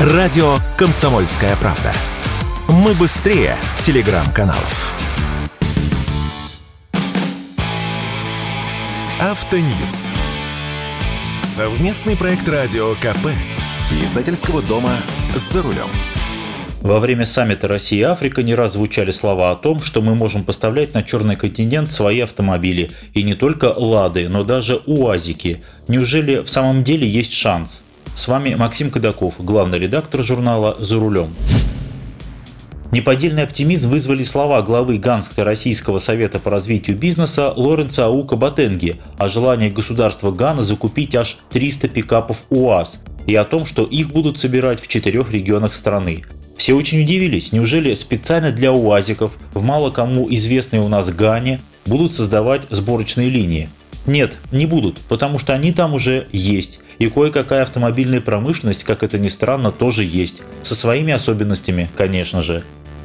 Радио «Комсомольская правда». Мы быстрее телеграм-каналов. Автоньюз. Совместный проект радио КП. Издательского дома «За рулем». Во время саммита Россия и Африка не раз звучали слова о том, что мы можем поставлять на черный континент свои автомобили. И не только «Лады», но даже «УАЗики». Неужели в самом деле есть шанс? С вами Максим Кадаков, главный редактор журнала «За рулем». Неподдельный оптимизм вызвали слова главы Ганского-Российского совета по развитию бизнеса Лоренца Аука Батенги о желании государства Гана закупить аж 300 пикапов УАЗ и о том, что их будут собирать в четырех регионах страны. Все очень удивились, неужели специально для УАЗиков в мало кому известной у нас Гане будут создавать сборочные линии? Нет, не будут, потому что они там уже есть. И кое-какая автомобильная промышленность, как это ни странно, тоже есть. Со своими особенностями, конечно же.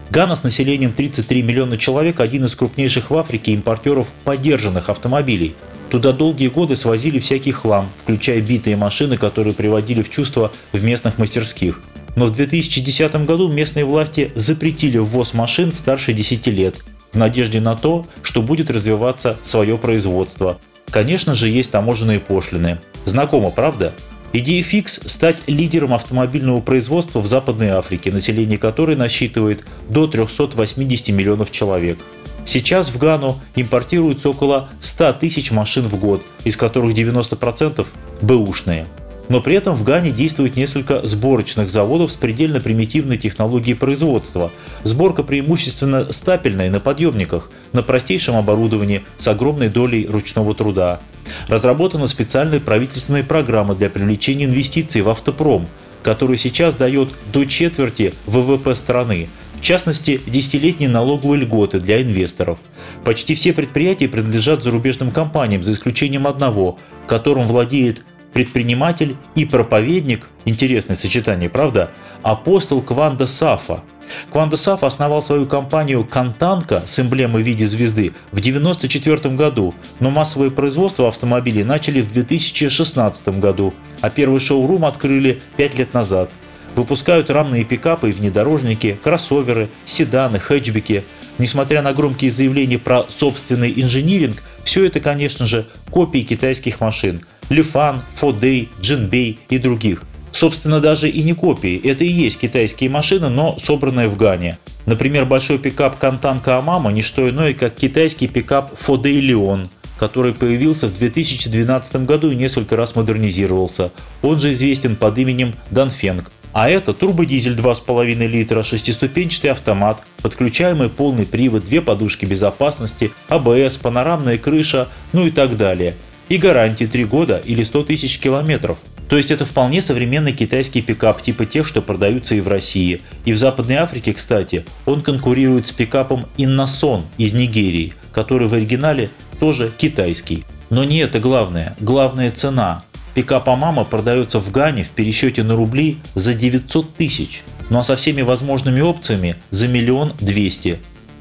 Гана с населением 33 миллиона человек – один из крупнейших в Африке импортеров подержанных автомобилей. Туда долгие годы свозили всякий хлам, включая битые машины, которые приводили в чувство в местных мастерских. Но в 2010 году местные власти запретили ввоз машин старше 10 лет, в надежде на то, что будет развиваться свое производство. Конечно же, есть таможенные пошлины. Знакомо, правда? Идея фикс – стать лидером автомобильного производства в Западной Африке, население которой насчитывает до 380 миллионов человек. Сейчас в Гану импортируется около 100 тысяч машин в год, из которых 90% – бэушные. Но при этом в Гане действует несколько сборочных заводов с предельно примитивной технологией производства. Сборка преимущественно стапельная на подъемниках, на простейшем оборудовании с огромной долей ручного труда. Разработана специальная правительственная программа для привлечения инвестиций в автопром, который сейчас дает до четверти ВВП страны, в частности, десятилетние налоговые льготы для инвесторов. Почти все предприятия принадлежат зарубежным компаниям, за исключением одного, которым владеет предприниматель и проповедник, интересное сочетание, правда, апостол Кванда Сафа. Кванда Сафа основал свою компанию «Кантанка» с эмблемой в виде звезды в 1994 году, но массовое производство автомобилей начали в 2016 году, а первый шоу-рум открыли 5 лет назад. Выпускают рамные пикапы и внедорожники, кроссоверы, седаны, хэтчбеки. Несмотря на громкие заявления про собственный инжиниринг, все это, конечно же, копии китайских машин – Лифан, Фодей, Джинбей и других. Собственно, даже и не копии, это и есть китайские машины, но собранные в Гане. Например, большой пикап Кантан Каамама – не что иное, как китайский пикап Фодей Леон, который появился в 2012 году и несколько раз модернизировался. Он же известен под именем Данфенг. А это турбодизель 2,5 литра, шестиступенчатый автомат, подключаемый полный привод, две подушки безопасности, АБС, панорамная крыша, ну и так далее – и гарантии 3 года или 100 тысяч километров. То есть это вполне современный китайский пикап типа тех, что продаются и в России. И в Западной Африке, кстати, он конкурирует с пикапом Innoson из Нигерии, который в оригинале тоже китайский. Но не это главное. Главная цена. Пикап Амама продается в Гане в пересчете на рубли за 900 тысяч. Ну а со всеми возможными опциями за миллион двести.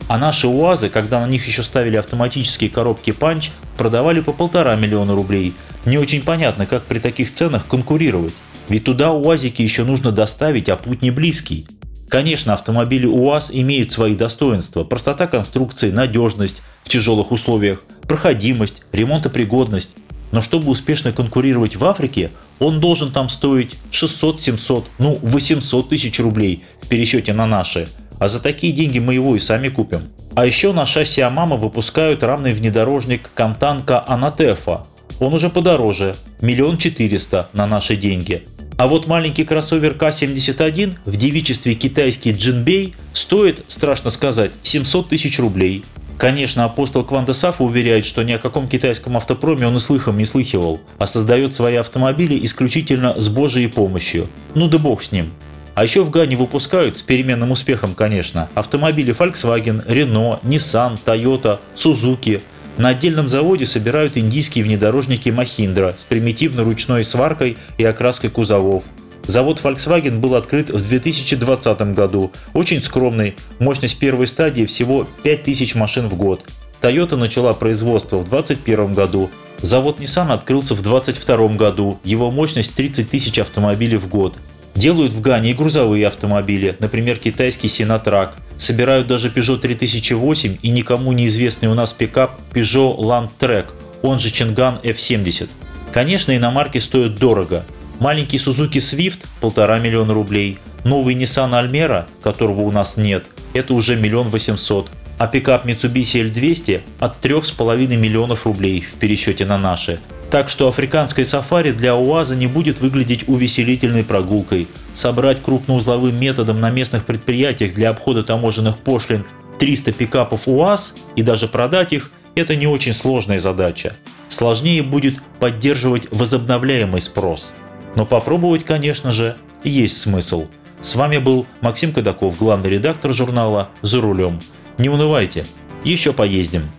А наши УАЗы, когда на них еще ставили автоматические коробки панч, продавали по полтора миллиона рублей. Не очень понятно, как при таких ценах конкурировать. Ведь туда УАЗики еще нужно доставить, а путь не близкий. Конечно, автомобили УАЗ имеют свои достоинства. Простота конструкции, надежность в тяжелых условиях, проходимость, ремонтопригодность. Но чтобы успешно конкурировать в Африке, он должен там стоить 600-700, ну 800 тысяч рублей в пересчете на наши – а за такие деньги мы его и сами купим. А еще на шасси Амама выпускают равный внедорожник Кантанка Анатефа. Он уже подороже, миллион четыреста на наши деньги. А вот маленький кроссовер К-71 в девичестве китайский Джинбей стоит, страшно сказать, 700 тысяч рублей. Конечно, апостол Квантасафа уверяет, что ни о каком китайском автопроме он и слыхом не слыхивал, а создает свои автомобили исключительно с божьей помощью. Ну да бог с ним. А еще в Гане выпускают, с переменным успехом, конечно, автомобили Volkswagen, Renault, Nissan, Toyota, Suzuki. На отдельном заводе собирают индийские внедорожники Mahindra с примитивной ручной сваркой и окраской кузовов. Завод Volkswagen был открыт в 2020 году, очень скромный, мощность первой стадии всего 5000 машин в год. Toyota начала производство в 2021 году, завод Nissan открылся в 2022 году, его мощность 30 тысяч автомобилей в год. Делают в Гане и грузовые автомобили, например, китайский Синатрак. Собирают даже Peugeot 3008 и никому неизвестный у нас пикап Peugeot Landtrek, он же Чинган F70. Конечно, иномарки стоят дорого. Маленький Suzuki Swift – полтора миллиона рублей. Новый Nissan Almera, которого у нас нет, это уже миллион восемьсот. А пикап Mitsubishi L200 от 3,5 миллионов рублей в пересчете на наши. Так что африканское сафари для УАЗа не будет выглядеть увеселительной прогулкой. Собрать крупноузловым методом на местных предприятиях для обхода таможенных пошлин 300 пикапов УАЗ и даже продать их – это не очень сложная задача. Сложнее будет поддерживать возобновляемый спрос. Но попробовать, конечно же, есть смысл. С вами был Максим Кадаков, главный редактор журнала «За рулем». Не унывайте, еще поездим.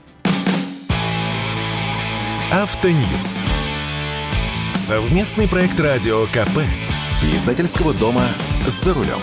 Автоньюз. Совместный проект радио КП. Издательского дома «За рулем».